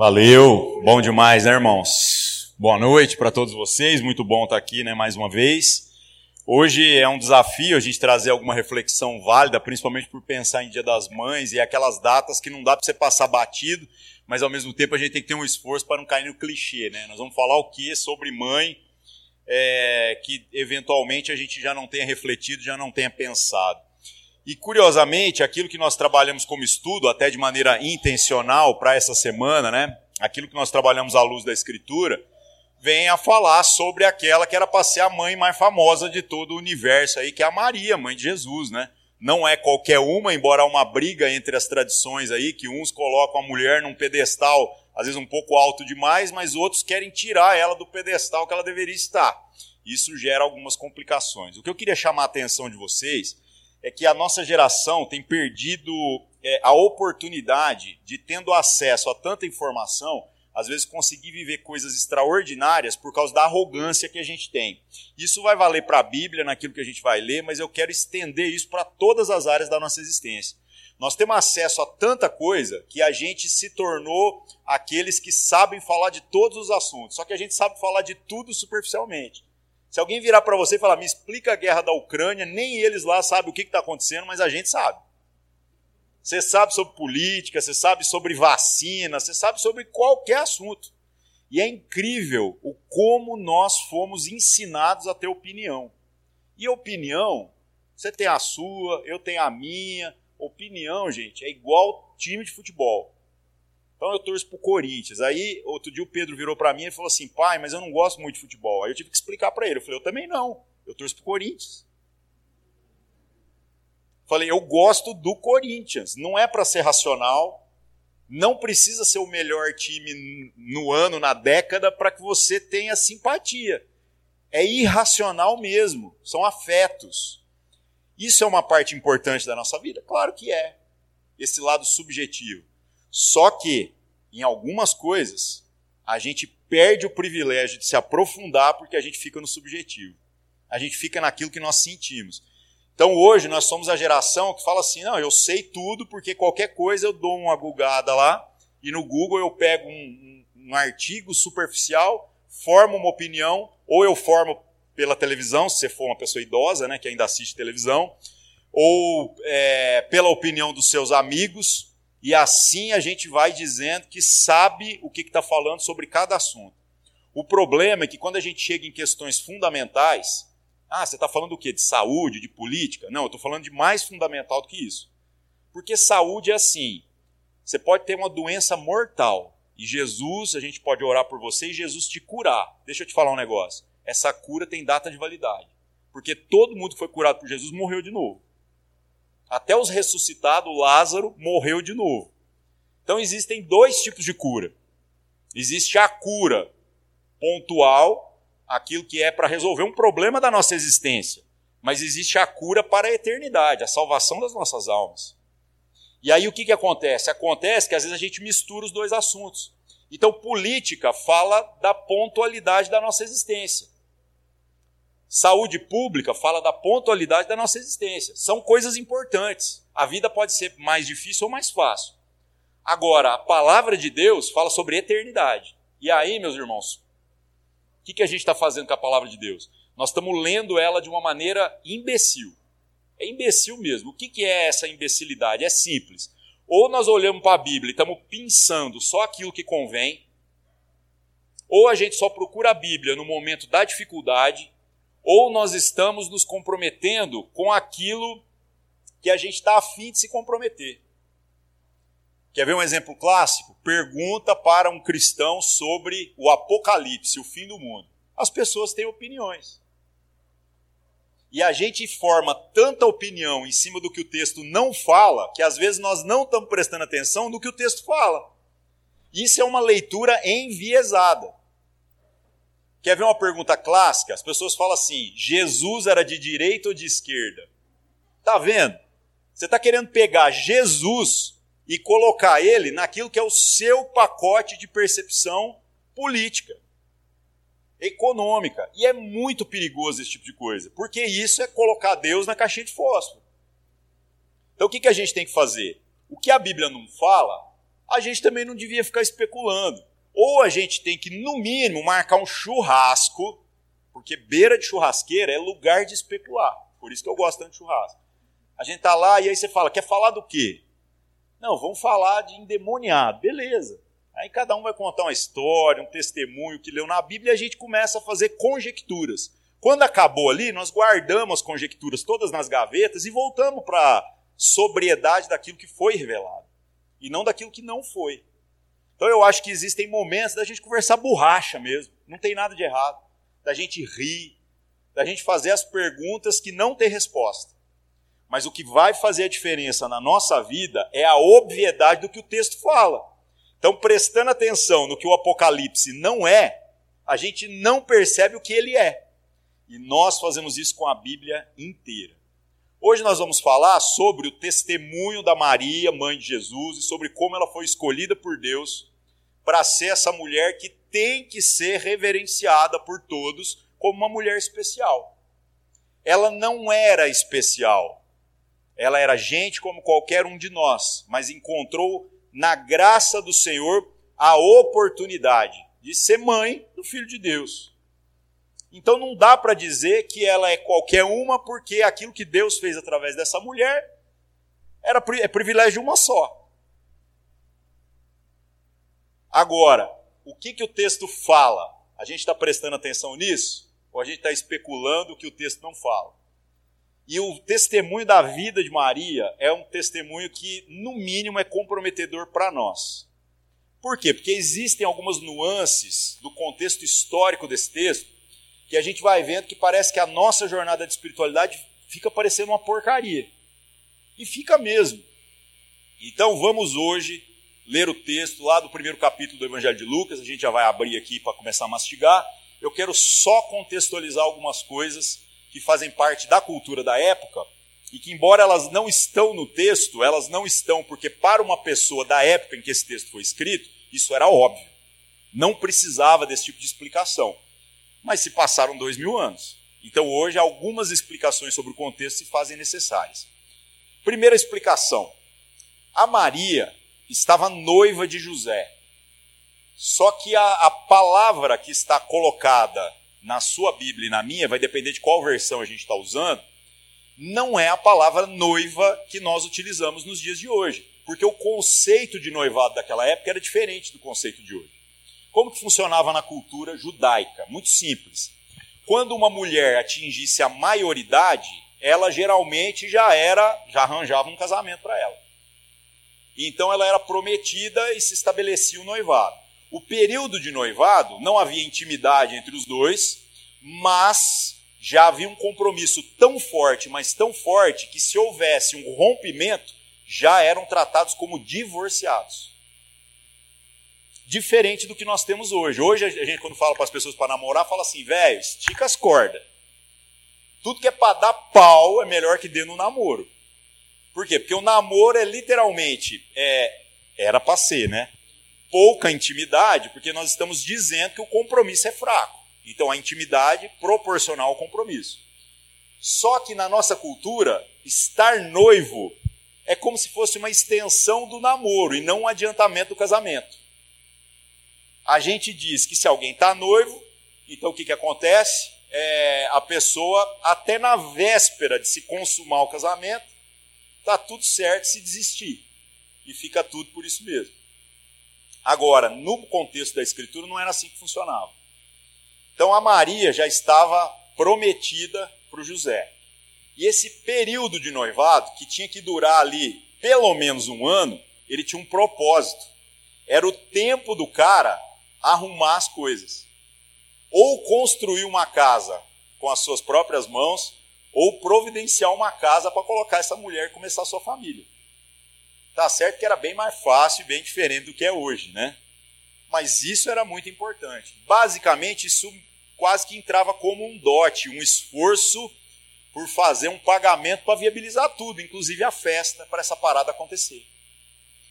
Valeu, bom demais, né, irmãos? Boa noite para todos vocês, muito bom estar aqui, né, mais uma vez. Hoje é um desafio a gente trazer alguma reflexão válida, principalmente por pensar em Dia das Mães e aquelas datas que não dá para você passar batido, mas ao mesmo tempo a gente tem que ter um esforço para não cair no clichê, né? Nós vamos falar o que sobre mãe é, que eventualmente a gente já não tenha refletido, já não tenha pensado. E curiosamente, aquilo que nós trabalhamos como estudo, até de maneira intencional para essa semana, né? Aquilo que nós trabalhamos à luz da Escritura, vem a falar sobre aquela que era para ser a mãe mais famosa de todo o universo aí, que é a Maria, mãe de Jesus, né? Não é qualquer uma, embora há uma briga entre as tradições aí, que uns colocam a mulher num pedestal, às vezes um pouco alto demais, mas outros querem tirar ela do pedestal que ela deveria estar. Isso gera algumas complicações. O que eu queria chamar a atenção de vocês é que a nossa geração tem perdido é, a oportunidade de, tendo acesso a tanta informação, às vezes conseguir viver coisas extraordinárias por causa da arrogância que a gente tem. Isso vai valer para a Bíblia, naquilo que a gente vai ler, mas eu quero estender isso para todas as áreas da nossa existência. Nós temos acesso a tanta coisa que a gente se tornou aqueles que sabem falar de todos os assuntos, só que a gente sabe falar de tudo superficialmente. Se alguém virar para você e falar, me explica a guerra da Ucrânia, nem eles lá sabem o que está acontecendo, mas a gente sabe. Você sabe sobre política, você sabe sobre vacina, você sabe sobre qualquer assunto. E é incrível o como nós fomos ensinados a ter opinião. E opinião, você tem a sua, eu tenho a minha. Opinião, gente, é igual time de futebol. Então eu torço pro Corinthians. Aí, outro dia o Pedro virou para mim e falou assim: pai, mas eu não gosto muito de futebol. Aí eu tive que explicar para ele. Eu falei: eu também não. Eu torço pro Corinthians. Falei: eu gosto do Corinthians. Não é para ser racional. Não precisa ser o melhor time no ano, na década, para que você tenha simpatia. É irracional mesmo. São afetos. Isso é uma parte importante da nossa vida? Claro que é. Esse lado subjetivo. Só que, em algumas coisas, a gente perde o privilégio de se aprofundar porque a gente fica no subjetivo. A gente fica naquilo que nós sentimos. Então hoje nós somos a geração que fala assim: não, eu sei tudo porque qualquer coisa eu dou uma gugada lá e no Google eu pego um, um, um artigo superficial, formo uma opinião, ou eu formo pela televisão, se você for uma pessoa idosa, né, que ainda assiste televisão, ou é, pela opinião dos seus amigos, e assim a gente vai dizendo que sabe o que está falando sobre cada assunto. O problema é que quando a gente chega em questões fundamentais, ah, você está falando do quê? De saúde, de política? Não, eu estou falando de mais fundamental do que isso. Porque saúde é assim: você pode ter uma doença mortal e Jesus, a gente pode orar por você e Jesus te curar. Deixa eu te falar um negócio: essa cura tem data de validade. Porque todo mundo que foi curado por Jesus morreu de novo até os ressuscitados, Lázaro morreu de novo. Então existem dois tipos de cura. Existe a cura pontual, aquilo que é para resolver um problema da nossa existência. Mas existe a cura para a eternidade, a salvação das nossas almas. E aí o que, que acontece? Acontece que às vezes a gente mistura os dois assuntos. Então, política fala da pontualidade da nossa existência. Saúde pública fala da pontualidade da nossa existência. São coisas importantes. A vida pode ser mais difícil ou mais fácil. Agora, a palavra de Deus fala sobre eternidade. E aí, meus irmãos, o que, que a gente está fazendo com a palavra de Deus? Nós estamos lendo ela de uma maneira imbecil. É imbecil mesmo. O que, que é essa imbecilidade? É simples. Ou nós olhamos para a Bíblia e estamos pensando só aquilo que convém, ou a gente só procura a Bíblia no momento da dificuldade ou nós estamos nos comprometendo com aquilo que a gente está afim de se comprometer. Quer ver um exemplo clássico? Pergunta para um cristão sobre o apocalipse, o fim do mundo. As pessoas têm opiniões. E a gente forma tanta opinião em cima do que o texto não fala, que às vezes nós não estamos prestando atenção no que o texto fala. Isso é uma leitura enviesada. Quer ver uma pergunta clássica? As pessoas falam assim: Jesus era de direita ou de esquerda? Tá vendo? Você está querendo pegar Jesus e colocar ele naquilo que é o seu pacote de percepção política, econômica. E é muito perigoso esse tipo de coisa, porque isso é colocar Deus na caixinha de fósforo. Então o que, que a gente tem que fazer? O que a Bíblia não fala, a gente também não devia ficar especulando. Ou a gente tem que, no mínimo, marcar um churrasco, porque beira de churrasqueira é lugar de especular. Por isso que eu gosto tanto de churrasco. A gente tá lá e aí você fala, quer falar do quê? Não, vamos falar de endemoniado. Beleza. Aí cada um vai contar uma história, um testemunho que leu na Bíblia e a gente começa a fazer conjecturas. Quando acabou ali, nós guardamos as conjecturas todas nas gavetas e voltamos para a sobriedade daquilo que foi revelado e não daquilo que não foi. Então eu acho que existem momentos da gente conversar borracha mesmo, não tem nada de errado, da gente rir, da gente fazer as perguntas que não tem resposta. Mas o que vai fazer a diferença na nossa vida é a obviedade do que o texto fala. Então, prestando atenção no que o Apocalipse não é, a gente não percebe o que ele é. E nós fazemos isso com a Bíblia inteira. Hoje nós vamos falar sobre o testemunho da Maria, mãe de Jesus, e sobre como ela foi escolhida por Deus para ser essa mulher que tem que ser reverenciada por todos como uma mulher especial. Ela não era especial. Ela era gente como qualquer um de nós, mas encontrou na graça do Senhor a oportunidade de ser mãe do Filho de Deus. Então não dá para dizer que ela é qualquer uma, porque aquilo que Deus fez através dessa mulher era é privilégio de uma só. Agora, o que, que o texto fala? A gente está prestando atenção nisso? Ou a gente está especulando o que o texto não fala? E o testemunho da vida de Maria é um testemunho que, no mínimo, é comprometedor para nós. Por quê? Porque existem algumas nuances do contexto histórico desse texto que a gente vai vendo que parece que a nossa jornada de espiritualidade fica parecendo uma porcaria. E fica mesmo. Então vamos hoje ler o texto lá do primeiro capítulo do Evangelho de Lucas, a gente já vai abrir aqui para começar a mastigar. Eu quero só contextualizar algumas coisas que fazem parte da cultura da época e que, embora elas não estão no texto, elas não estão porque, para uma pessoa da época em que esse texto foi escrito, isso era óbvio. Não precisava desse tipo de explicação. Mas se passaram dois mil anos. Então, hoje, algumas explicações sobre o contexto se fazem necessárias. Primeira explicação: a Maria estava noiva de José. Só que a, a palavra que está colocada na sua Bíblia e na minha, vai depender de qual versão a gente está usando, não é a palavra noiva que nós utilizamos nos dias de hoje. Porque o conceito de noivado daquela época era diferente do conceito de hoje. Como que funcionava na cultura judaica? Muito simples. Quando uma mulher atingisse a maioridade, ela geralmente já era, já arranjava um casamento para ela. Então ela era prometida e se estabelecia o noivado. O período de noivado, não havia intimidade entre os dois, mas já havia um compromisso tão forte, mas tão forte, que se houvesse um rompimento, já eram tratados como divorciados. Diferente do que nós temos hoje. Hoje, a gente, quando fala para as pessoas para namorar, fala assim, velho, estica as cordas. Tudo que é para dar pau é melhor que dê no namoro. Por quê? Porque o namoro é literalmente, é, era para ser, né? pouca intimidade, porque nós estamos dizendo que o compromisso é fraco. Então, a intimidade proporcional ao compromisso. Só que na nossa cultura, estar noivo é como se fosse uma extensão do namoro e não um adiantamento do casamento. A gente diz que se alguém está noivo, então o que, que acontece? É, a pessoa, até na véspera de se consumar o casamento, está tudo certo se desistir. E fica tudo por isso mesmo. Agora, no contexto da Escritura, não era assim que funcionava. Então, a Maria já estava prometida para o José. E esse período de noivado, que tinha que durar ali pelo menos um ano, ele tinha um propósito. Era o tempo do cara arrumar as coisas. Ou construir uma casa com as suas próprias mãos, ou providenciar uma casa para colocar essa mulher e começar a sua família. Tá certo que era bem mais fácil e bem diferente do que é hoje, né? Mas isso era muito importante. Basicamente, isso quase que entrava como um dote, um esforço por fazer um pagamento para viabilizar tudo, inclusive a festa, para essa parada acontecer.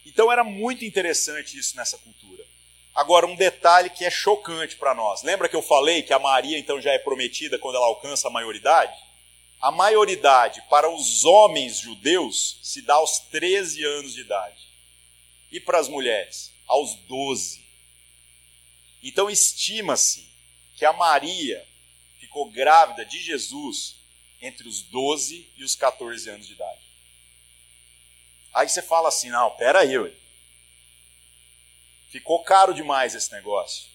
Então era muito interessante isso nessa cultura. Agora, um detalhe que é chocante para nós. Lembra que eu falei que a Maria então já é prometida quando ela alcança a maioridade? A maioridade para os homens judeus se dá aos 13 anos de idade. E para as mulheres? Aos 12. Então estima-se que a Maria ficou grávida de Jesus entre os 12 e os 14 anos de idade. Aí você fala assim: não, pera aí, ué. ficou caro demais esse negócio.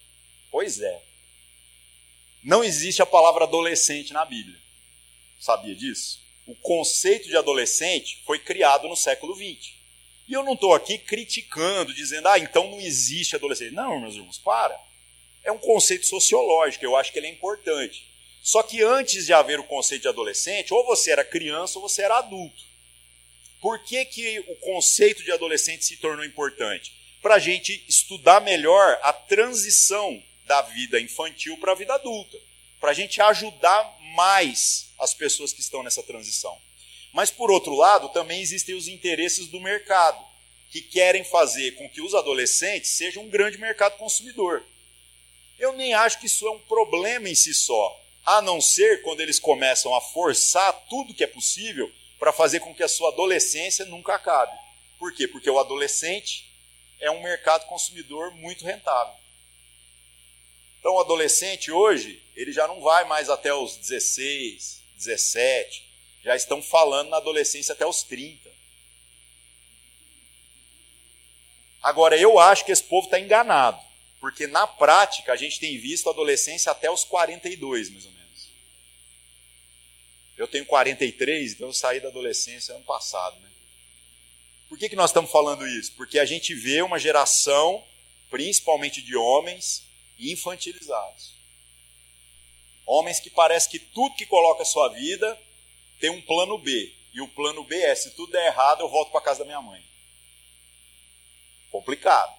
Pois é. Não existe a palavra adolescente na Bíblia. Sabia disso? O conceito de adolescente foi criado no século XX. E eu não estou aqui criticando, dizendo, ah, então não existe adolescente. Não, meus irmãos, para. É um conceito sociológico, eu acho que ele é importante. Só que antes de haver o conceito de adolescente, ou você era criança ou você era adulto. Por que, que o conceito de adolescente se tornou importante? Para a gente estudar melhor a transição da vida infantil para a vida adulta. Para a gente ajudar mais as pessoas que estão nessa transição. Mas, por outro lado, também existem os interesses do mercado, que querem fazer com que os adolescentes sejam um grande mercado consumidor. Eu nem acho que isso é um problema em si só, a não ser quando eles começam a forçar tudo que é possível para fazer com que a sua adolescência nunca acabe. Por quê? Porque o adolescente é um mercado consumidor muito rentável. Então, o adolescente hoje, ele já não vai mais até os 16, 17, já estão falando na adolescência até os 30. Agora, eu acho que esse povo está enganado, porque na prática a gente tem visto a adolescência até os 42, mais ou menos. Eu tenho 43, então eu saí da adolescência ano passado. Né? Por que, que nós estamos falando isso? Porque a gente vê uma geração, principalmente de homens, infantilizados. Homens que parece que tudo que coloca a sua vida tem um plano B. E o plano B é: se tudo der errado, eu volto para casa da minha mãe. Complicado.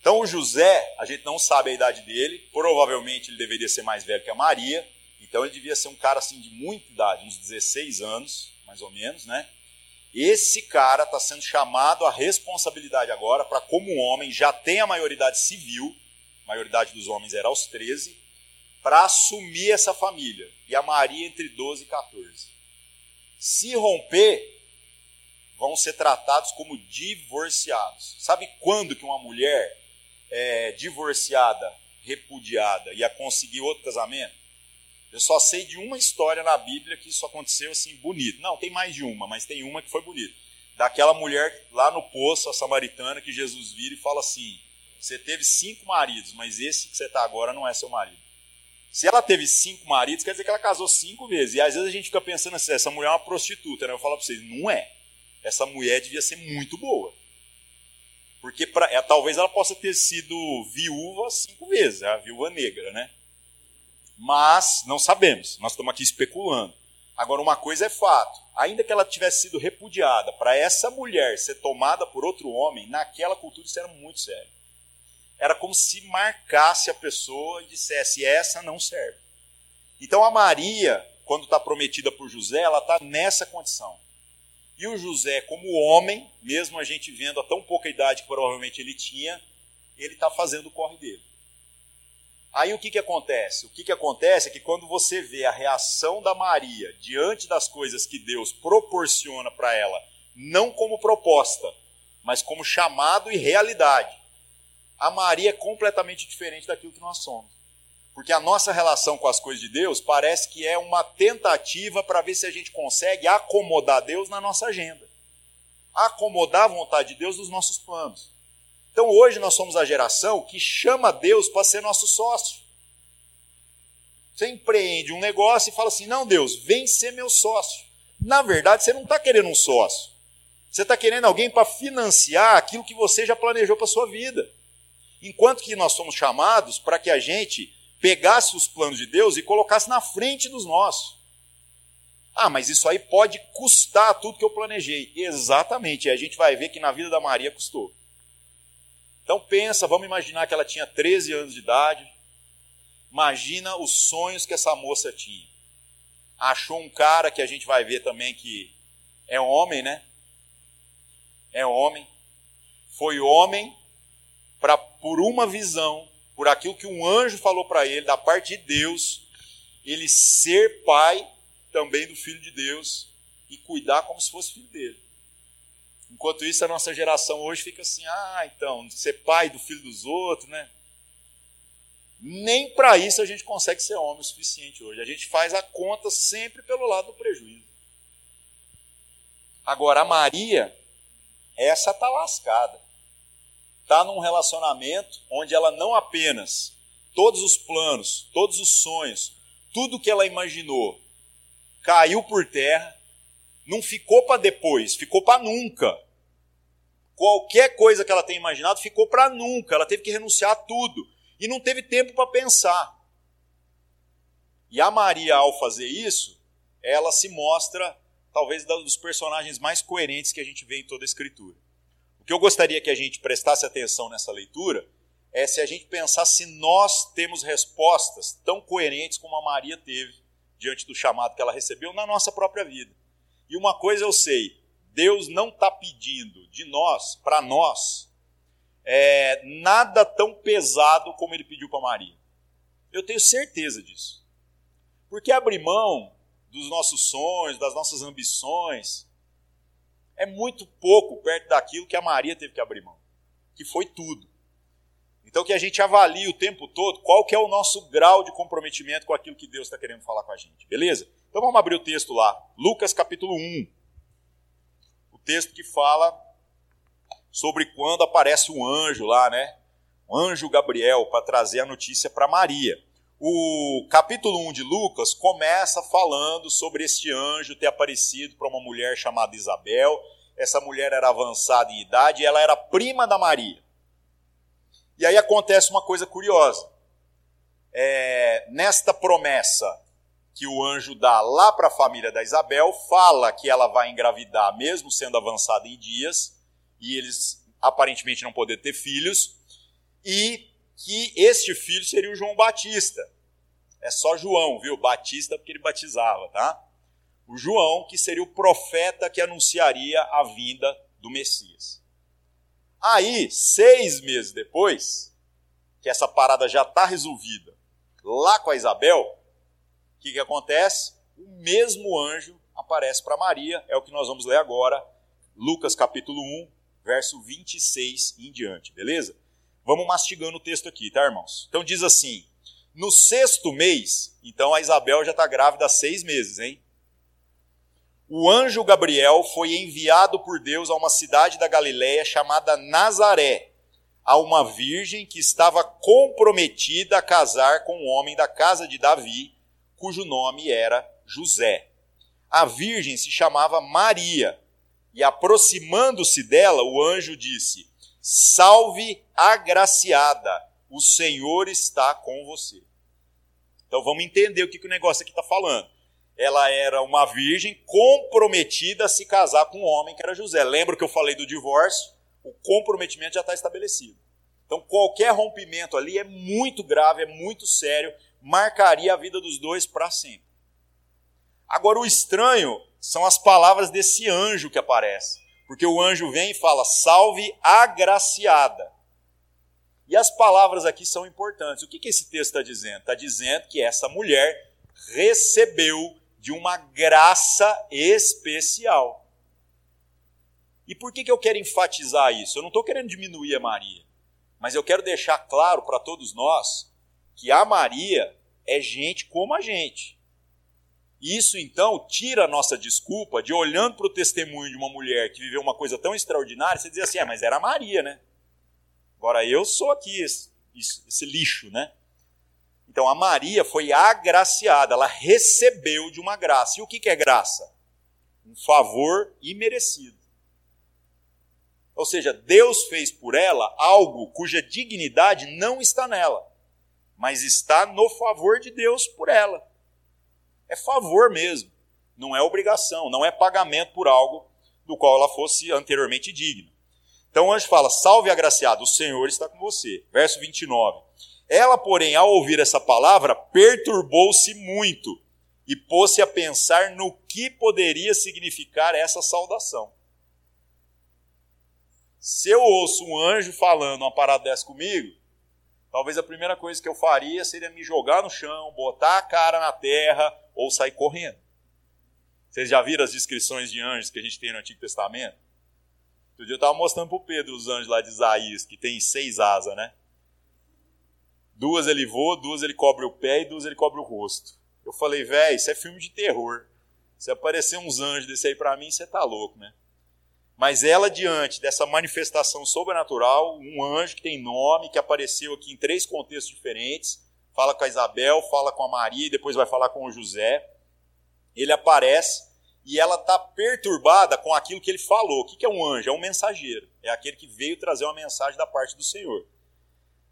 Então, o José, a gente não sabe a idade dele, provavelmente ele deveria ser mais velho que a Maria, então ele devia ser um cara assim de muita idade, uns 16 anos, mais ou menos, né? Esse cara está sendo chamado à responsabilidade agora para, como homem, já tem a maioridade civil, a maioridade dos homens era aos 13, para assumir essa família. E a Maria entre 12 e 14. Se romper, vão ser tratados como divorciados. Sabe quando que uma mulher é divorciada, repudiada, ia conseguir outro casamento? Eu só sei de uma história na Bíblia que isso aconteceu assim bonito. Não, tem mais de uma, mas tem uma que foi bonita. Daquela mulher lá no poço, a samaritana, que Jesus vira e fala assim: Você teve cinco maridos, mas esse que você está agora não é seu marido. Se ela teve cinco maridos, quer dizer que ela casou cinco vezes. E às vezes a gente fica pensando assim: essa mulher é uma prostituta. Né? Eu falo para vocês: não é. Essa mulher devia ser muito boa. Porque pra, é, talvez ela possa ter sido viúva cinco vezes, a viúva negra, né? mas não sabemos, nós estamos aqui especulando. Agora, uma coisa é fato: ainda que ela tivesse sido repudiada, para essa mulher ser tomada por outro homem, naquela cultura isso era muito sério. Era como se marcasse a pessoa e dissesse: essa não serve. Então, a Maria, quando está prometida por José, ela está nessa condição. E o José, como homem, mesmo a gente vendo a tão pouca idade que provavelmente ele tinha, ele está fazendo o corre dele. Aí o que, que acontece? O que, que acontece é que quando você vê a reação da Maria diante das coisas que Deus proporciona para ela, não como proposta, mas como chamado e realidade, a Maria é completamente diferente daquilo que nós somos. Porque a nossa relação com as coisas de Deus parece que é uma tentativa para ver se a gente consegue acomodar Deus na nossa agenda. Acomodar a vontade de Deus nos nossos planos. Então hoje nós somos a geração que chama Deus para ser nosso sócio. Você empreende um negócio e fala assim: não, Deus, vem ser meu sócio. Na verdade, você não está querendo um sócio. Você está querendo alguém para financiar aquilo que você já planejou para a sua vida. Enquanto que nós somos chamados para que a gente pegasse os planos de Deus e colocasse na frente dos nossos. Ah, mas isso aí pode custar tudo que eu planejei. Exatamente, e a gente vai ver que na vida da Maria custou. Então pensa, vamos imaginar que ela tinha 13 anos de idade. Imagina os sonhos que essa moça tinha. Achou um cara que a gente vai ver também que é homem, né? É homem. Foi homem para por uma visão, por aquilo que um anjo falou para ele da parte de Deus, ele ser pai também do filho de Deus e cuidar como se fosse filho dele. Enquanto isso, a nossa geração hoje fica assim: ah, então, ser pai do filho dos outros, né? Nem para isso a gente consegue ser homem o suficiente hoje. A gente faz a conta sempre pelo lado do prejuízo. Agora, a Maria, essa tá lascada. Tá num relacionamento onde ela não apenas todos os planos, todos os sonhos, tudo que ela imaginou caiu por terra, não ficou para depois, ficou para nunca. Qualquer coisa que ela tenha imaginado ficou para nunca. Ela teve que renunciar a tudo e não teve tempo para pensar. E a Maria, ao fazer isso, ela se mostra talvez dos personagens mais coerentes que a gente vê em toda a Escritura. O que eu gostaria que a gente prestasse atenção nessa leitura é se a gente pensar se nós temos respostas tão coerentes como a Maria teve diante do chamado que ela recebeu na nossa própria vida. E uma coisa eu sei: Deus não está pedindo de nós, para nós, é, nada tão pesado como ele pediu para Maria. Eu tenho certeza disso. Porque abrir mão dos nossos sonhos, das nossas ambições, é muito pouco perto daquilo que a Maria teve que abrir mão, que foi tudo. Então que a gente avalie o tempo todo qual que é o nosso grau de comprometimento com aquilo que Deus está querendo falar com a gente, beleza? Então vamos abrir o texto lá, Lucas capítulo 1. O texto que fala sobre quando aparece um anjo lá, né? O anjo Gabriel para trazer a notícia para Maria. O capítulo 1 de Lucas começa falando sobre este anjo ter aparecido para uma mulher chamada Isabel. Essa mulher era avançada em idade e ela era prima da Maria. E aí acontece uma coisa curiosa. É, nesta promessa que o anjo dá lá para a família da Isabel, fala que ela vai engravidar, mesmo sendo avançada em dias, e eles aparentemente não poder ter filhos, e que este filho seria o João Batista. É só João, viu? Batista porque ele batizava, tá? O João, que seria o profeta que anunciaria a vinda do Messias. Aí, seis meses depois, que essa parada já está resolvida, lá com a Isabel, o que, que acontece? O mesmo anjo aparece para Maria, é o que nós vamos ler agora, Lucas capítulo 1, verso 26 em diante, beleza? Vamos mastigando o texto aqui, tá, irmãos? Então diz assim: no sexto mês, então a Isabel já está grávida há seis meses, hein? O anjo Gabriel foi enviado por Deus a uma cidade da Galiléia chamada Nazaré, a uma virgem que estava comprometida a casar com um homem da casa de Davi, cujo nome era José. A virgem se chamava Maria. E aproximando-se dela, o anjo disse: Salve, agraciada, o Senhor está com você. Então vamos entender o que, que o negócio aqui está falando. Ela era uma virgem comprometida a se casar com um homem que era José. Lembra que eu falei do divórcio? O comprometimento já está estabelecido. Então qualquer rompimento ali é muito grave, é muito sério, marcaria a vida dos dois para sempre. Agora o estranho são as palavras desse anjo que aparece. Porque o anjo vem e fala: Salve agraciada. E as palavras aqui são importantes. O que, que esse texto está dizendo? Está dizendo que essa mulher recebeu de uma graça especial. E por que, que eu quero enfatizar isso? Eu não estou querendo diminuir a Maria, mas eu quero deixar claro para todos nós que a Maria é gente como a gente. Isso então tira a nossa desculpa de olhando para o testemunho de uma mulher que viveu uma coisa tão extraordinária, você dizer assim, ah, mas era Maria, né? Agora eu sou aqui esse, esse lixo, né? Então a Maria foi agraciada, ela recebeu de uma graça. E o que é graça? Um favor imerecido. Ou seja, Deus fez por ela algo cuja dignidade não está nela, mas está no favor de Deus por ela. É favor mesmo, não é obrigação, não é pagamento por algo do qual ela fosse anteriormente digna. Então o anjo fala: Salve agraciado, o Senhor está com você. Verso 29. Ela, porém, ao ouvir essa palavra, perturbou-se muito e pôs-se a pensar no que poderia significar essa saudação. Se eu ouço um anjo falando uma parada dessa comigo, talvez a primeira coisa que eu faria seria me jogar no chão, botar a cara na terra ou sair correndo. Vocês já viram as descrições de anjos que a gente tem no Antigo Testamento? Outro dia eu estava mostrando para o Pedro os anjos lá de Isaías, que tem seis asas, né? Duas ele voa, duas ele cobre o pé e duas ele cobre o rosto. Eu falei, velho, isso é filme de terror. Se aparecer uns anjos desse aí para mim, você tá louco, né? Mas ela, diante dessa manifestação sobrenatural, um anjo que tem nome, que apareceu aqui em três contextos diferentes, fala com a Isabel, fala com a Maria e depois vai falar com o José. Ele aparece e ela está perturbada com aquilo que ele falou. O que é um anjo? É um mensageiro. É aquele que veio trazer uma mensagem da parte do Senhor.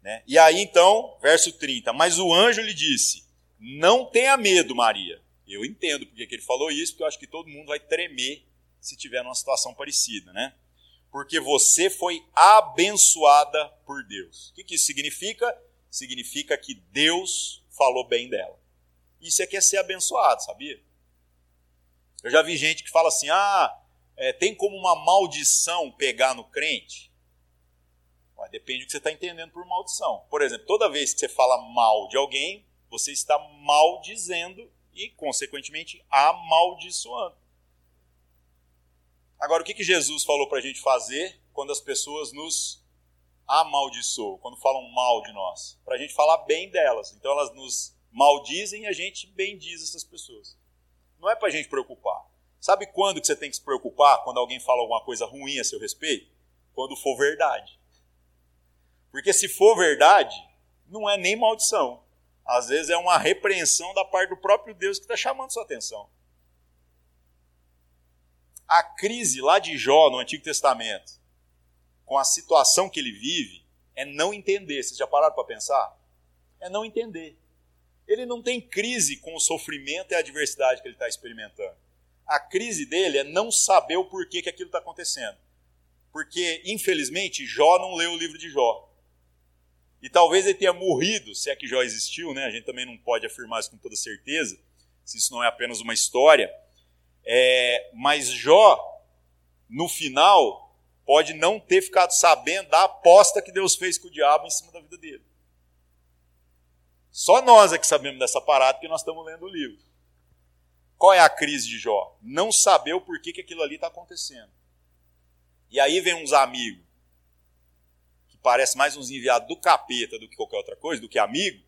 Né? E aí então, verso 30, mas o anjo lhe disse: Não tenha medo, Maria. Eu entendo porque que ele falou isso, porque eu acho que todo mundo vai tremer se tiver numa situação parecida, né? Porque você foi abençoada por Deus. O que, que isso significa? Significa que Deus falou bem dela. Isso é que é ser abençoado, sabia? Eu já vi gente que fala assim: ah, é, tem como uma maldição pegar no crente? depende do que você está entendendo por maldição. Por exemplo, toda vez que você fala mal de alguém, você está maldizendo e, consequentemente, amaldiçoando. Agora, o que, que Jesus falou para a gente fazer quando as pessoas nos amaldiçoam, quando falam mal de nós? Para a gente falar bem delas. Então, elas nos maldizem e a gente bendiz essas pessoas. Não é para a gente preocupar. Sabe quando que você tem que se preocupar quando alguém fala alguma coisa ruim a seu respeito? Quando for verdade. Porque se for verdade, não é nem maldição. Às vezes é uma repreensão da parte do próprio Deus que está chamando sua atenção. A crise lá de Jó no Antigo Testamento, com a situação que ele vive, é não entender. Vocês já pararam para pensar? É não entender. Ele não tem crise com o sofrimento e a adversidade que ele está experimentando. A crise dele é não saber o porquê que aquilo está acontecendo. Porque, infelizmente, Jó não leu o livro de Jó. E talvez ele tenha morrido, se é que Jó existiu, né? A gente também não pode afirmar isso com toda certeza, se isso não é apenas uma história. É, mas Jó, no final, pode não ter ficado sabendo da aposta que Deus fez com o diabo em cima da vida dele. Só nós é que sabemos dessa parada porque nós estamos lendo o livro. Qual é a crise de Jó? Não saber o porquê que aquilo ali está acontecendo. E aí vem uns amigos parece mais uns enviados do capeta do que qualquer outra coisa, do que amigo,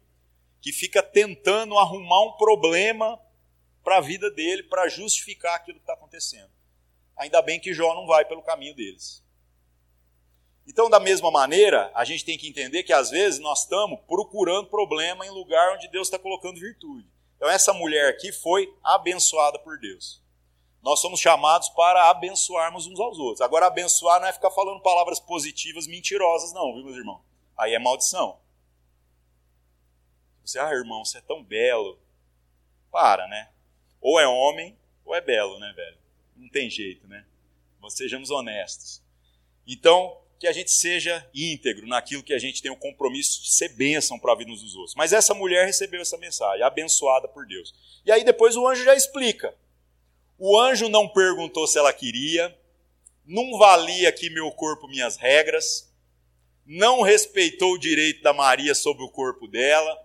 que fica tentando arrumar um problema para a vida dele, para justificar aquilo que está acontecendo. Ainda bem que Jó não vai pelo caminho deles. Então, da mesma maneira, a gente tem que entender que às vezes nós estamos procurando problema em lugar onde Deus está colocando virtude. Então, essa mulher aqui foi abençoada por Deus. Nós somos chamados para abençoarmos uns aos outros. Agora, abençoar não é ficar falando palavras positivas mentirosas, não, viu, meus irmãos? Aí é maldição. Você, ah, irmão, você é tão belo. Para, né? Ou é homem, ou é belo, né, velho? Não tem jeito, né? Mas sejamos honestos. Então, que a gente seja íntegro naquilo que a gente tem o compromisso de ser bênção para a vida dos outros. Mas essa mulher recebeu essa mensagem, abençoada por Deus. E aí depois o anjo já explica. O anjo não perguntou se ela queria, não valia aqui meu corpo, minhas regras, não respeitou o direito da Maria sobre o corpo dela.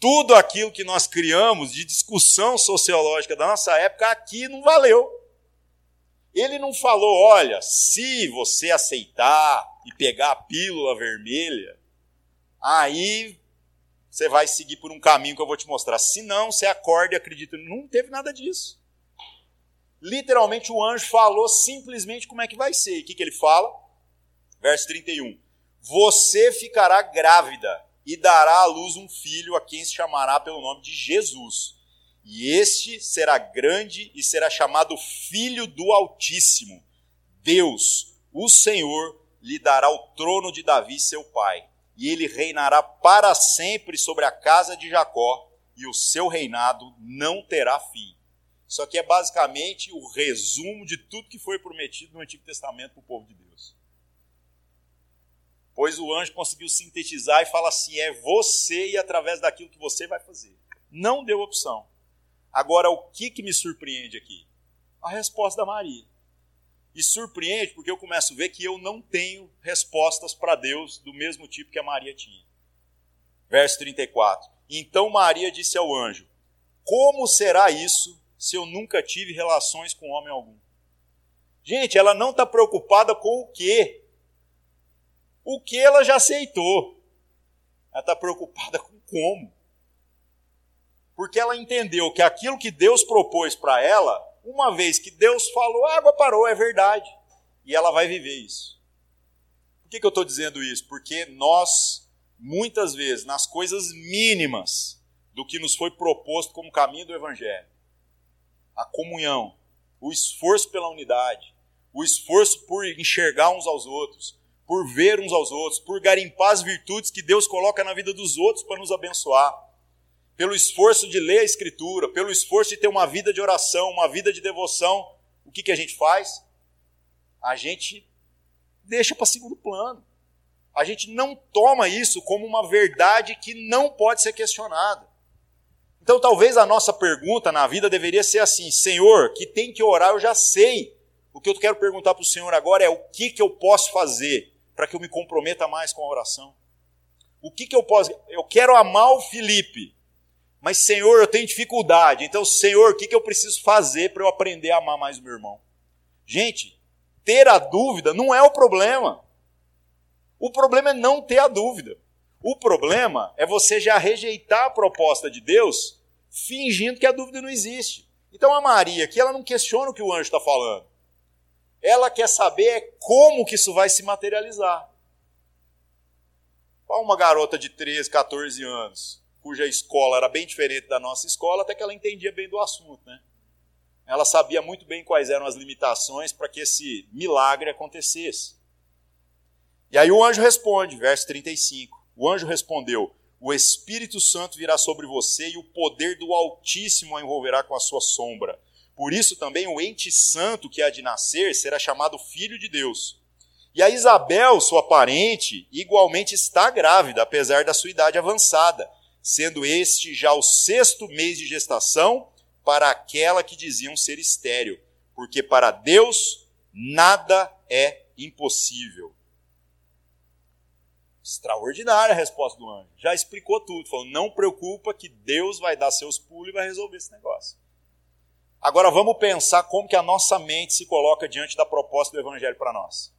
Tudo aquilo que nós criamos de discussão sociológica da nossa época aqui não valeu. Ele não falou, olha, se você aceitar e pegar a pílula vermelha, aí você vai seguir por um caminho que eu vou te mostrar. Se não, você acorda e acredita. Não teve nada disso literalmente o anjo falou simplesmente como é que vai ser. E o que, que ele fala? Verso 31. Você ficará grávida e dará à luz um filho a quem se chamará pelo nome de Jesus. E este será grande e será chamado Filho do Altíssimo. Deus, o Senhor, lhe dará o trono de Davi, seu pai, e ele reinará para sempre sobre a casa de Jacó, e o seu reinado não terá fim. Isso aqui é basicamente o resumo de tudo que foi prometido no Antigo Testamento para o povo de Deus. Pois o anjo conseguiu sintetizar e fala assim: é você e através daquilo que você vai fazer. Não deu opção. Agora, o que, que me surpreende aqui? A resposta da Maria. E surpreende porque eu começo a ver que eu não tenho respostas para Deus do mesmo tipo que a Maria tinha. Verso 34. Então Maria disse ao anjo: Como será isso se eu nunca tive relações com homem algum? Gente, ela não está preocupada com o quê? O que ela já aceitou. Ela está preocupada com como. Porque ela entendeu que aquilo que Deus propôs para ela, uma vez que Deus falou, a água parou, é verdade. E ela vai viver isso. Por que, que eu estou dizendo isso? Porque nós, muitas vezes, nas coisas mínimas do que nos foi proposto como caminho do Evangelho, a comunhão, o esforço pela unidade, o esforço por enxergar uns aos outros, por ver uns aos outros, por garimpar as virtudes que Deus coloca na vida dos outros para nos abençoar, pelo esforço de ler a Escritura, pelo esforço de ter uma vida de oração, uma vida de devoção, o que, que a gente faz? A gente deixa para segundo plano. A gente não toma isso como uma verdade que não pode ser questionada. Então, talvez a nossa pergunta na vida deveria ser assim: Senhor, que tem que orar, eu já sei. O que eu quero perguntar para o Senhor agora é o que, que eu posso fazer para que eu me comprometa mais com a oração? O que, que eu posso. Eu quero amar o Felipe, mas Senhor, eu tenho dificuldade. Então, Senhor, o que, que eu preciso fazer para eu aprender a amar mais o meu irmão? Gente, ter a dúvida não é o problema. O problema é não ter a dúvida. O problema é você já rejeitar a proposta de Deus fingindo que a dúvida não existe. Então a Maria aqui, ela não questiona o que o anjo está falando. Ela quer saber é como que isso vai se materializar. Qual uma garota de 13, 14 anos, cuja escola era bem diferente da nossa escola, até que ela entendia bem do assunto, né? Ela sabia muito bem quais eram as limitações para que esse milagre acontecesse. E aí o anjo responde, verso 35. O anjo respondeu: O Espírito Santo virá sobre você e o poder do Altíssimo a envolverá com a sua sombra. Por isso também o ente santo que há de nascer será chamado filho de Deus. E a Isabel, sua parente, igualmente está grávida, apesar da sua idade avançada, sendo este já o sexto mês de gestação para aquela que diziam ser estéril, porque para Deus nada é impossível. Extraordinária a resposta do anjo. Já explicou tudo. Falou: não preocupa que Deus vai dar seus pulos e vai resolver esse negócio. Agora vamos pensar como que a nossa mente se coloca diante da proposta do evangelho para nós.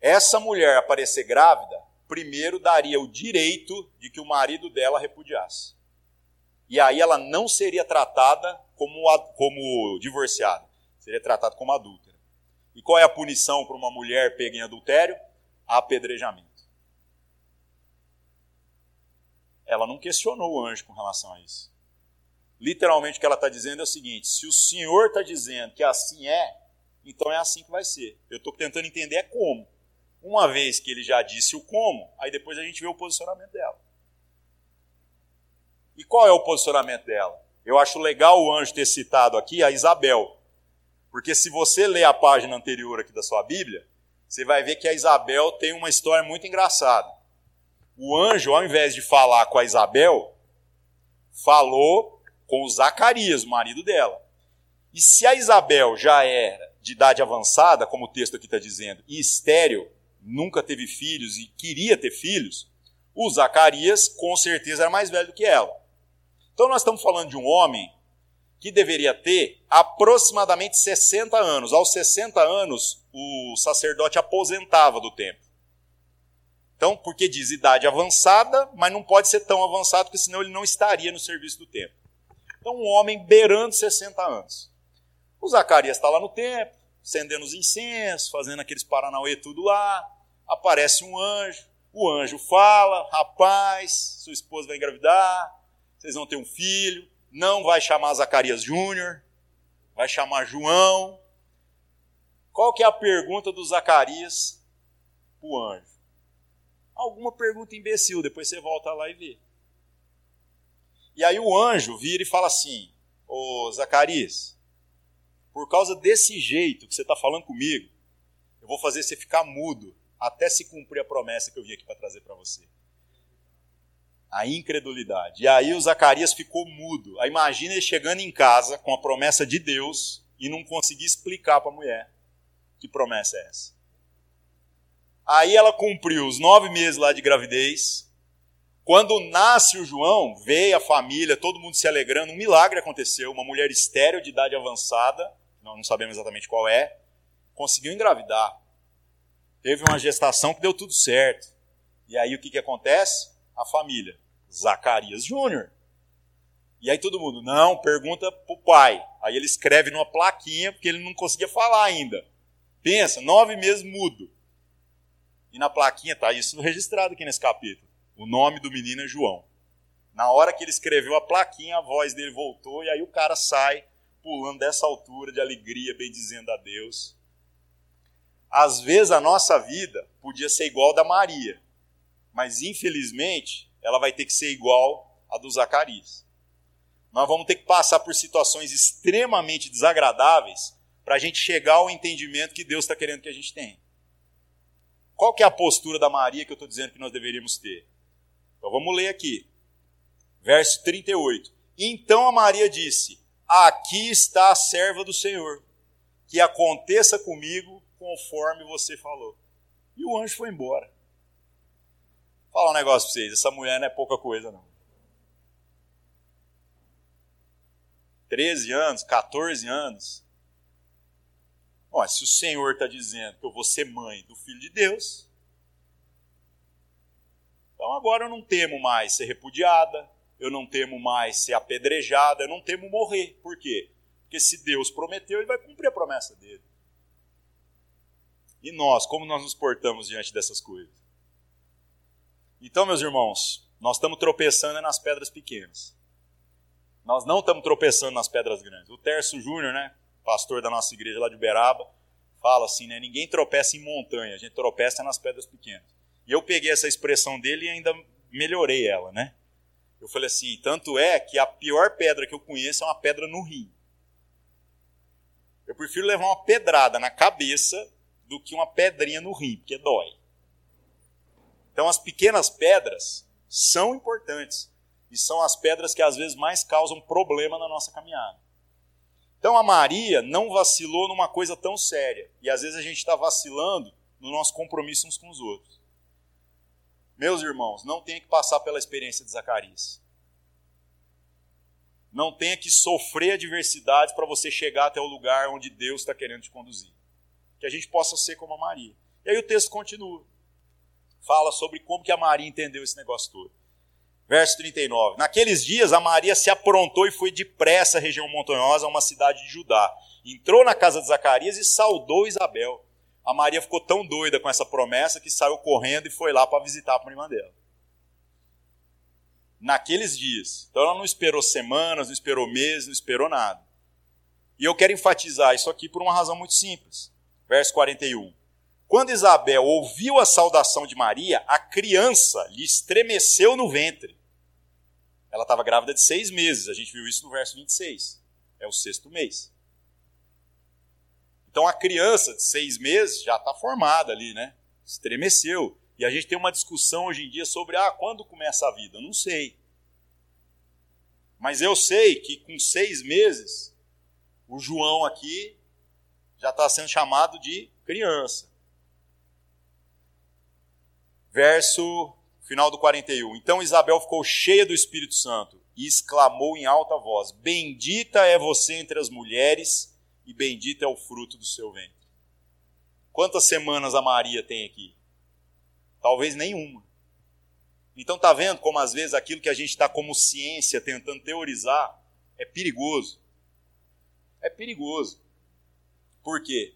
Essa mulher aparecer grávida, primeiro daria o direito de que o marido dela repudiasse. E aí ela não seria tratada como, como divorciada, seria tratada como adúltera. E qual é a punição para uma mulher pega em adultério? Apedrejamento. Ela não questionou o anjo com relação a isso. Literalmente o que ela está dizendo é o seguinte: se o Senhor está dizendo que assim é, então é assim que vai ser. Eu estou tentando entender é como. Uma vez que ele já disse o como, aí depois a gente vê o posicionamento dela. E qual é o posicionamento dela? Eu acho legal o anjo ter citado aqui a Isabel. Porque se você ler a página anterior aqui da sua Bíblia, você vai ver que a Isabel tem uma história muito engraçada. O anjo, ao invés de falar com a Isabel, falou com o Zacarias, o marido dela. E se a Isabel já era de idade avançada, como o texto aqui está dizendo, e estéreo, nunca teve filhos e queria ter filhos, o Zacarias com certeza era mais velho do que ela. Então nós estamos falando de um homem que deveria ter aproximadamente 60 anos. Aos 60 anos, o sacerdote aposentava do templo. Então, porque diz idade avançada, mas não pode ser tão avançado, porque senão ele não estaria no serviço do templo. Então, um homem beirando 60 anos. O Zacarias está lá no templo, acendendo os incensos, fazendo aqueles paranauê tudo lá. Aparece um anjo. O anjo fala: Rapaz, sua esposa vai engravidar, vocês vão ter um filho. Não vai chamar Zacarias Júnior, vai chamar João. Qual que é a pergunta do Zacarias para o anjo? Alguma pergunta imbecil, depois você volta lá e vê. E aí o anjo vira e fala assim: Ô Zacarias, por causa desse jeito que você está falando comigo, eu vou fazer você ficar mudo até se cumprir a promessa que eu vim aqui para trazer para você. A incredulidade. E aí o Zacarias ficou mudo. Aí imagina ele chegando em casa com a promessa de Deus e não conseguir explicar para a mulher que promessa é essa. Aí ela cumpriu os nove meses lá de gravidez, quando nasce o João, veio a família, todo mundo se alegrando, um milagre aconteceu. Uma mulher estéreo de idade avançada nós não sabemos exatamente qual é, conseguiu engravidar. Teve uma gestação que deu tudo certo. E aí o que, que acontece? A família. Zacarias Júnior. E aí todo mundo, não, pergunta pro pai. Aí ele escreve numa plaquinha, porque ele não conseguia falar ainda. Pensa, nove meses mudo. E na plaquinha tá isso registrado aqui nesse capítulo. O nome do menino é João. Na hora que ele escreveu a plaquinha, a voz dele voltou, e aí o cara sai pulando dessa altura de alegria, bendizendo a Deus. Às vezes a nossa vida podia ser igual da Maria, mas infelizmente ela vai ter que ser igual a do Zacarias. Nós vamos ter que passar por situações extremamente desagradáveis para a gente chegar ao entendimento que Deus está querendo que a gente tenha. Qual que é a postura da Maria que eu estou dizendo que nós deveríamos ter? Então vamos ler aqui. Verso 38. Então a Maria disse: Aqui está a serva do Senhor, que aconteça comigo conforme você falou. E o anjo foi embora. Vou falar um negócio para vocês: essa mulher não é pouca coisa, não. 13 anos, 14 anos. Ó, se o Senhor está dizendo que eu vou ser mãe do Filho de Deus, então agora eu não temo mais ser repudiada, eu não temo mais ser apedrejada, eu não temo morrer. Por quê? Porque se Deus prometeu, ele vai cumprir a promessa dele. E nós, como nós nos portamos diante dessas coisas? Então, meus irmãos, nós estamos tropeçando nas pedras pequenas. Nós não estamos tropeçando nas pedras grandes. O Terço Júnior, né, pastor da nossa igreja lá de Uberaba, fala assim, né, ninguém tropeça em montanha, a gente tropeça nas pedras pequenas. E eu peguei essa expressão dele e ainda melhorei ela, né? Eu falei assim: tanto é que a pior pedra que eu conheço é uma pedra no rim. Eu prefiro levar uma pedrada na cabeça do que uma pedrinha no rim, porque dói. Então, as pequenas pedras são importantes. E são as pedras que às vezes mais causam problema na nossa caminhada. Então, a Maria não vacilou numa coisa tão séria. E às vezes a gente está vacilando no nosso compromisso uns com os outros. Meus irmãos, não tenha que passar pela experiência de Zacarias. Não tenha que sofrer adversidade para você chegar até o lugar onde Deus está querendo te conduzir. Que a gente possa ser como a Maria. E aí o texto continua. Fala sobre como que a Maria entendeu esse negócio todo. Verso 39. Naqueles dias a Maria se aprontou e foi depressa à região montanhosa, a uma cidade de Judá. Entrou na casa de Zacarias e saudou Isabel a Maria ficou tão doida com essa promessa que saiu correndo e foi lá para visitar a prima dela. Naqueles dias. Então ela não esperou semanas, não esperou meses, não esperou nada. E eu quero enfatizar isso aqui por uma razão muito simples. Verso 41. Quando Isabel ouviu a saudação de Maria, a criança lhe estremeceu no ventre. Ela estava grávida de seis meses, a gente viu isso no verso 26. É o sexto mês. Então a criança de seis meses já está formada ali, né? Estremeceu. E a gente tem uma discussão hoje em dia sobre ah, quando começa a vida? Não sei. Mas eu sei que com seis meses, o João aqui já está sendo chamado de criança. Verso final do 41. Então Isabel ficou cheia do Espírito Santo e exclamou em alta voz: Bendita é você entre as mulheres e bendito é o fruto do seu ventre. Quantas semanas a Maria tem aqui? Talvez nenhuma. Então tá vendo como às vezes aquilo que a gente está como ciência tentando teorizar é perigoso. É perigoso. Por quê?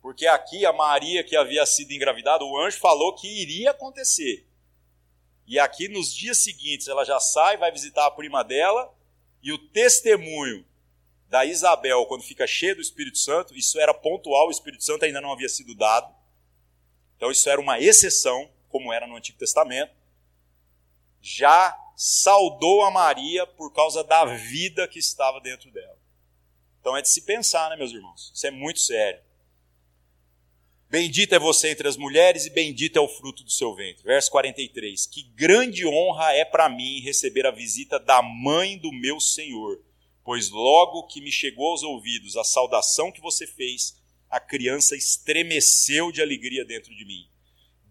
Porque aqui a Maria que havia sido engravidada, o anjo falou que iria acontecer. E aqui nos dias seguintes ela já sai, vai visitar a prima dela, e o testemunho da Isabel, quando fica cheia do Espírito Santo, isso era pontual, o Espírito Santo ainda não havia sido dado. Então isso era uma exceção, como era no Antigo Testamento. Já saudou a Maria por causa da vida que estava dentro dela. Então é de se pensar, né, meus irmãos? Isso é muito sério. Bendita é você entre as mulheres e bendito é o fruto do seu ventre. Verso 43. Que grande honra é para mim receber a visita da mãe do meu Senhor pois logo que me chegou aos ouvidos a saudação que você fez, a criança estremeceu de alegria dentro de mim.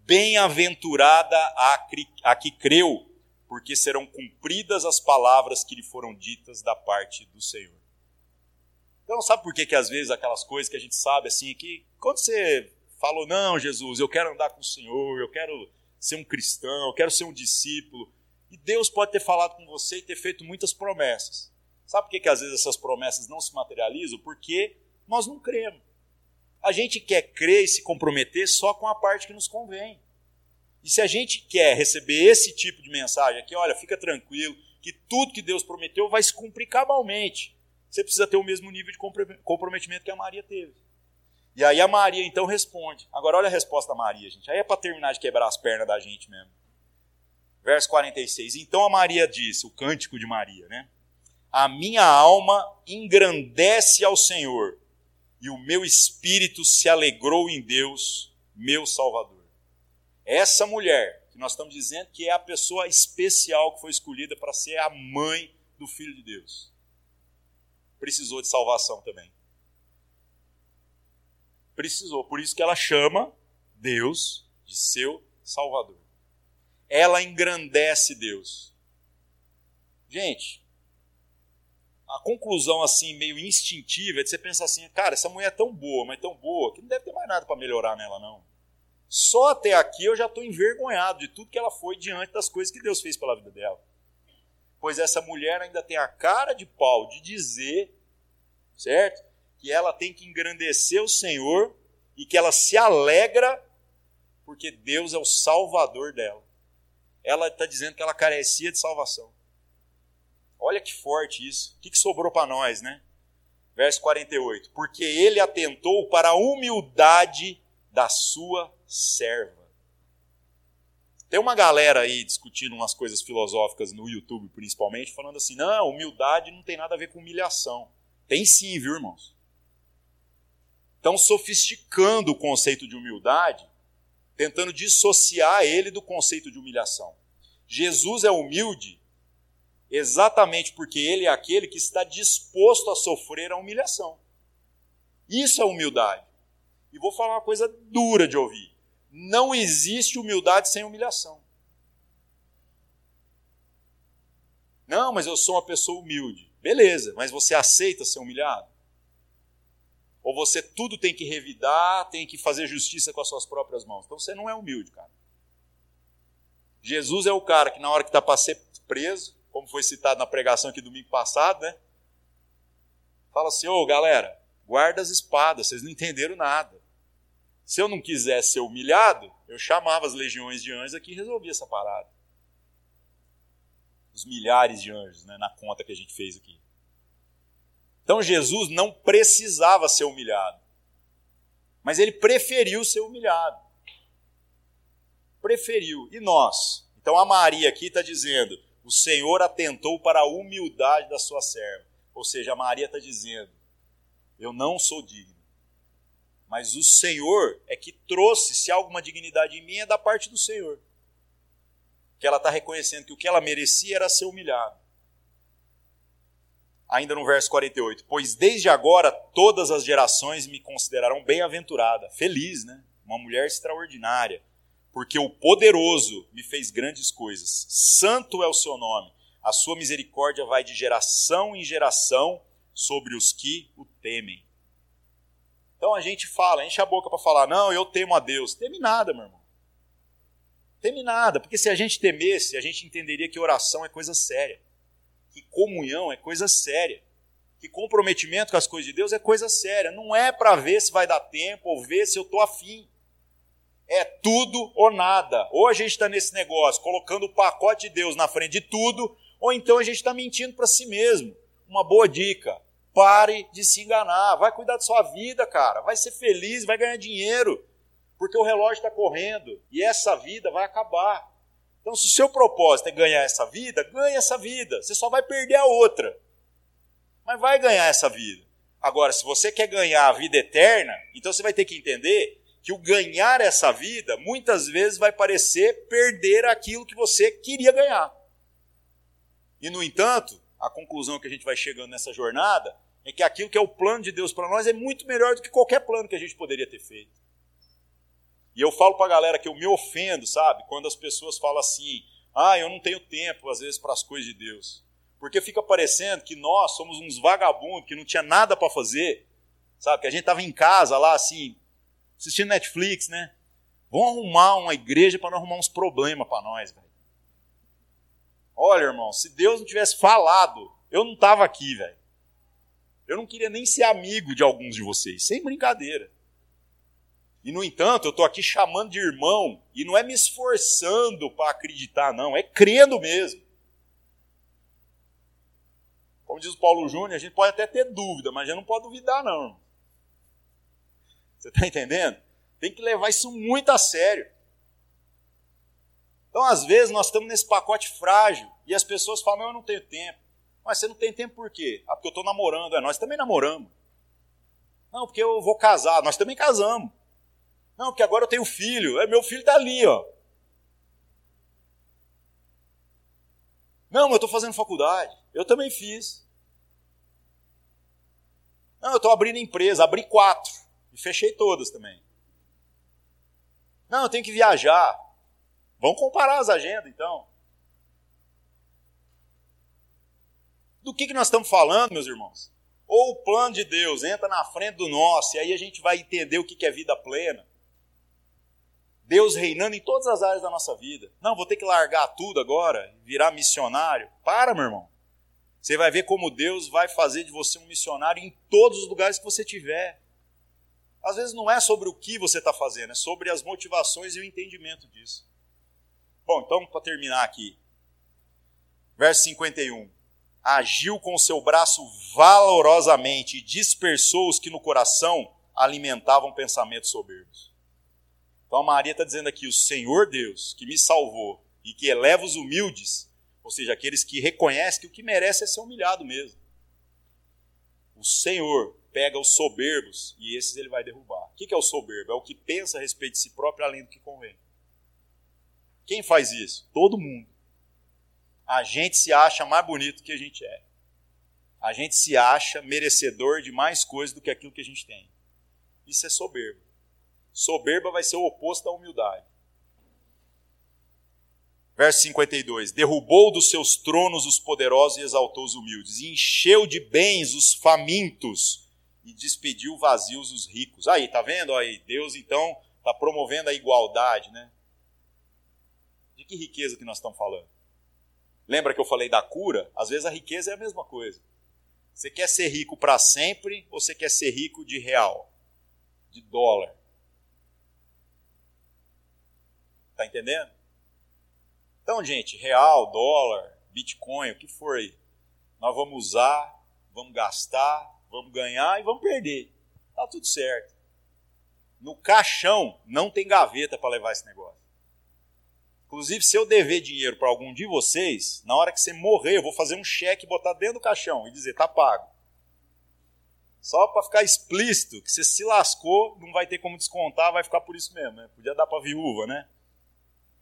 Bem-aventurada a, a que creu, porque serão cumpridas as palavras que lhe foram ditas da parte do Senhor. Então, sabe por que, que às vezes aquelas coisas que a gente sabe assim, que quando você falou, não, Jesus, eu quero andar com o Senhor, eu quero ser um cristão, eu quero ser um discípulo, e Deus pode ter falado com você e ter feito muitas promessas. Sabe por que, que às vezes essas promessas não se materializam? Porque nós não cremos. A gente quer crer e se comprometer só com a parte que nos convém. E se a gente quer receber esse tipo de mensagem aqui, olha, fica tranquilo, que tudo que Deus prometeu vai se cumprir cabalmente. Você precisa ter o mesmo nível de comprometimento que a Maria teve. E aí a Maria então responde. Agora olha a resposta da Maria, gente. Aí é para terminar de quebrar as pernas da gente mesmo. Verso 46. Então a Maria disse, o cântico de Maria, né? A minha alma engrandece ao Senhor, e o meu espírito se alegrou em Deus, meu Salvador. Essa mulher, que nós estamos dizendo que é a pessoa especial que foi escolhida para ser a mãe do Filho de Deus, precisou de salvação também precisou. Por isso que ela chama Deus de seu Salvador. Ela engrandece Deus. Gente, a conclusão assim meio instintiva é de você pensar assim, cara, essa mulher é tão boa, mas tão boa, que não deve ter mais nada para melhorar nela não. Só até aqui eu já estou envergonhado de tudo que ela foi diante das coisas que Deus fez pela vida dela. Pois essa mulher ainda tem a cara de pau de dizer, certo? que ela tem que engrandecer o Senhor e que ela se alegra porque Deus é o salvador dela. Ela está dizendo que ela carecia de salvação. Olha que forte isso. O que, que sobrou para nós, né? Verso 48. Porque ele atentou para a humildade da sua serva. Tem uma galera aí discutindo umas coisas filosóficas no YouTube, principalmente, falando assim: não, humildade não tem nada a ver com humilhação. Tem sim, viu, irmãos? estão sofisticando o conceito de humildade, tentando dissociar ele do conceito de humilhação. Jesus é humilde exatamente porque ele é aquele que está disposto a sofrer a humilhação. Isso é humildade. E vou falar uma coisa dura de ouvir. Não existe humildade sem humilhação. Não, mas eu sou uma pessoa humilde. Beleza, mas você aceita ser humilhado? Ou você tudo tem que revidar, tem que fazer justiça com as suas próprias mãos. Então você não é humilde, cara. Jesus é o cara que na hora que está para ser preso, como foi citado na pregação aqui domingo passado, né? Fala assim, ô galera, guarda as espadas, vocês não entenderam nada. Se eu não quisesse ser humilhado, eu chamava as legiões de anjos aqui e resolvia essa parada. Os milhares de anjos, né, na conta que a gente fez aqui. Então Jesus não precisava ser humilhado. Mas ele preferiu ser humilhado. Preferiu. E nós? Então a Maria aqui está dizendo: o Senhor atentou para a humildade da sua serva. Ou seja, a Maria está dizendo: eu não sou digno. Mas o Senhor é que trouxe, se há alguma dignidade em mim, é da parte do Senhor. Que ela está reconhecendo que o que ela merecia era ser humilhada ainda no verso 48, pois desde agora todas as gerações me considerarão bem-aventurada, feliz, né? Uma mulher extraordinária, porque o poderoso me fez grandes coisas. Santo é o seu nome. A sua misericórdia vai de geração em geração sobre os que o temem. Então a gente fala, enche a boca para falar, não, eu temo a Deus. Teme nada, meu irmão. Teme nada, porque se a gente temesse, a gente entenderia que oração é coisa séria que comunhão é coisa séria, que comprometimento com as coisas de Deus é coisa séria. Não é para ver se vai dar tempo ou ver se eu estou afim. É tudo ou nada. Ou a gente está nesse negócio, colocando o pacote de Deus na frente de tudo, ou então a gente está mentindo para si mesmo. Uma boa dica: pare de se enganar. Vai cuidar da sua vida, cara. Vai ser feliz, vai ganhar dinheiro. Porque o relógio está correndo e essa vida vai acabar. Então, se o seu propósito é ganhar essa vida, ganhe essa vida. Você só vai perder a outra. Mas vai ganhar essa vida. Agora, se você quer ganhar a vida eterna, então você vai ter que entender que o ganhar essa vida muitas vezes vai parecer perder aquilo que você queria ganhar. E, no entanto, a conclusão que a gente vai chegando nessa jornada é que aquilo que é o plano de Deus para nós é muito melhor do que qualquer plano que a gente poderia ter feito. E eu falo para a galera que eu me ofendo, sabe? Quando as pessoas falam assim, ah, eu não tenho tempo às vezes para as coisas de Deus. Porque fica parecendo que nós somos uns vagabundos, que não tinha nada para fazer, sabe? Que a gente estava em casa lá, assim, assistindo Netflix, né? Vamos arrumar uma igreja para não arrumar uns problemas para nós, velho. Olha, irmão, se Deus não tivesse falado, eu não estava aqui, velho. Eu não queria nem ser amigo de alguns de vocês, sem brincadeira. E, no entanto, eu estou aqui chamando de irmão, e não é me esforçando para acreditar, não, é crendo mesmo. Como diz o Paulo Júnior, a gente pode até ter dúvida, mas a gente não pode duvidar, não. Você está entendendo? Tem que levar isso muito a sério. Então, às vezes, nós estamos nesse pacote frágil e as pessoas falam: eu não tenho tempo. Mas você não tem tempo por quê? Ah, porque eu estou namorando. É, nós também namoramos. Não, porque eu vou casar. Nós também casamos. Não, porque agora eu tenho filho. É, meu filho está ali, ó. Não, eu estou fazendo faculdade. Eu também fiz. Não, eu estou abrindo empresa. Abri quatro. E fechei todas também. Não, eu tenho que viajar. Vamos comparar as agendas, então. Do que, que nós estamos falando, meus irmãos? Ou o plano de Deus entra na frente do nosso, e aí a gente vai entender o que, que é vida plena. Deus reinando em todas as áreas da nossa vida. Não, vou ter que largar tudo agora, virar missionário. Para, meu irmão. Você vai ver como Deus vai fazer de você um missionário em todos os lugares que você tiver. Às vezes não é sobre o que você está fazendo, é sobre as motivações e o entendimento disso. Bom, então, para terminar aqui, verso 51. Agiu com seu braço valorosamente e dispersou os que no coração alimentavam pensamentos soberbos. Então a Maria está dizendo aqui: o Senhor Deus, que me salvou e que eleva os humildes, ou seja, aqueles que reconhecem que o que merece é ser humilhado mesmo. O Senhor pega os soberbos e esses ele vai derrubar. O que é o soberbo? É o que pensa a respeito de si próprio além do que convém. Quem faz isso? Todo mundo. A gente se acha mais bonito que a gente é. A gente se acha merecedor de mais coisas do que aquilo que a gente tem. Isso é soberbo. Soberba vai ser o oposto da humildade. Verso 52: Derrubou dos seus tronos os poderosos e exaltou os humildes, e encheu de bens os famintos e despediu vazios os ricos. Aí, tá vendo? Aí, Deus então está promovendo a igualdade, né? De que riqueza que nós estamos falando? Lembra que eu falei da cura? Às vezes a riqueza é a mesma coisa. Você quer ser rico para sempre ou você quer ser rico de real? De dólar? Tá entendendo? Então, gente, real, dólar, bitcoin, o que for aí, nós vamos usar, vamos gastar, Vamos ganhar e vamos perder. Tá tudo certo. No caixão não tem gaveta para levar esse negócio. Inclusive, se eu dever dinheiro para algum de vocês, na hora que você morrer, eu vou fazer um cheque, botar dentro do caixão e dizer, tá pago. Só para ficar explícito que você se lascou, não vai ter como descontar, vai ficar por isso mesmo. Né? Podia dar para viúva, né?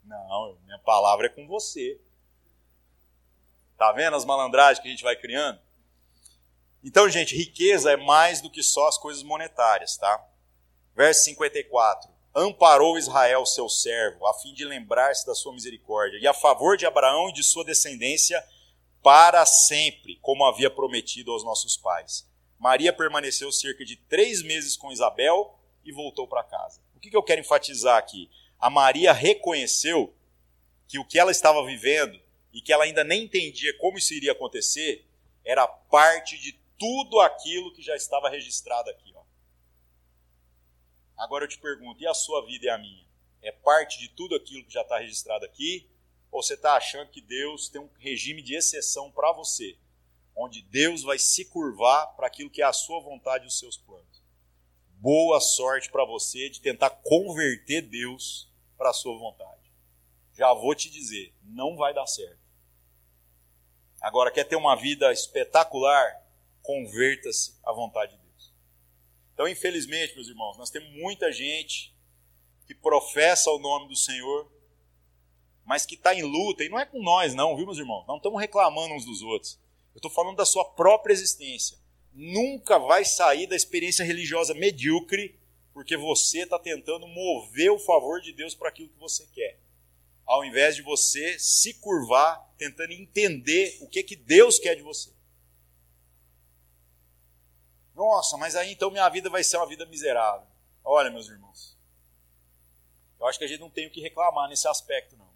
Não, minha palavra é com você. Tá vendo as malandragens que a gente vai criando? Então, gente, riqueza é mais do que só as coisas monetárias, tá? Verso 54. Amparou Israel, seu servo, a fim de lembrar-se da sua misericórdia, e a favor de Abraão e de sua descendência para sempre, como havia prometido aos nossos pais. Maria permaneceu cerca de três meses com Isabel e voltou para casa. O que eu quero enfatizar aqui? A Maria reconheceu que o que ela estava vivendo e que ela ainda nem entendia como isso iria acontecer era parte de tudo aquilo que já estava registrado aqui. Agora eu te pergunto, e a sua vida e a minha? É parte de tudo aquilo que já está registrado aqui? Ou você está achando que Deus tem um regime de exceção para você, onde Deus vai se curvar para aquilo que é a sua vontade e os seus planos? Boa sorte para você de tentar converter Deus para a sua vontade. Já vou te dizer, não vai dar certo. Agora, quer ter uma vida espetacular? converta-se à vontade de Deus. Então, infelizmente, meus irmãos, nós temos muita gente que professa o nome do Senhor, mas que está em luta, e não é com nós, não, viu, meus irmãos? Não estamos reclamando uns dos outros. Eu estou falando da sua própria existência. Nunca vai sair da experiência religiosa medíocre porque você está tentando mover o favor de Deus para aquilo que você quer. ao invés de você se curvar tentando entender o que, que Deus quer de você. Nossa, mas aí então minha vida vai ser uma vida miserável. Olha, meus irmãos, eu acho que a gente não tem o que reclamar nesse aspecto, não.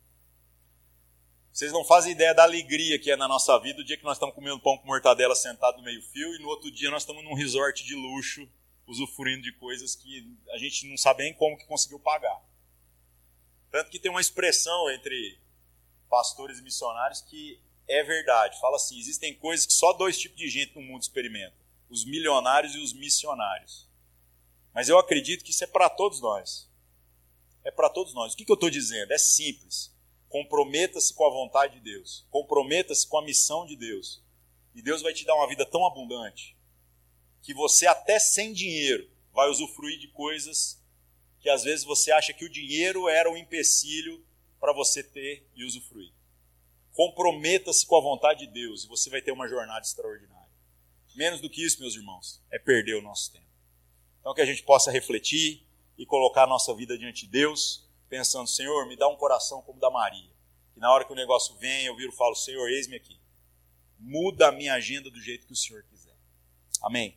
Vocês não fazem ideia da alegria que é na nossa vida o dia que nós estamos comendo pão com mortadela sentado no meio-fio e no outro dia nós estamos num resort de luxo, usufruindo de coisas que a gente não sabe nem como que conseguiu pagar. Tanto que tem uma expressão entre pastores e missionários que é verdade. Fala assim: existem coisas que só dois tipos de gente no mundo experimentam: os milionários e os missionários. Mas eu acredito que isso é para todos nós. É para todos nós. O que, que eu estou dizendo? É simples. Comprometa-se com a vontade de Deus. Comprometa-se com a missão de Deus. E Deus vai te dar uma vida tão abundante que você, até sem dinheiro, vai usufruir de coisas que às vezes você acha que o dinheiro era um empecilho para você ter e usufruir. Comprometa-se com a vontade de Deus e você vai ter uma jornada extraordinária. Menos do que isso, meus irmãos, é perder o nosso tempo. Então, que a gente possa refletir e colocar a nossa vida diante de Deus pensando, Senhor, me dá um coração como o da Maria. E na hora que o negócio vem, eu viro e falo, Senhor, eis-me aqui. Muda a minha agenda do jeito que o Senhor quiser. Amém.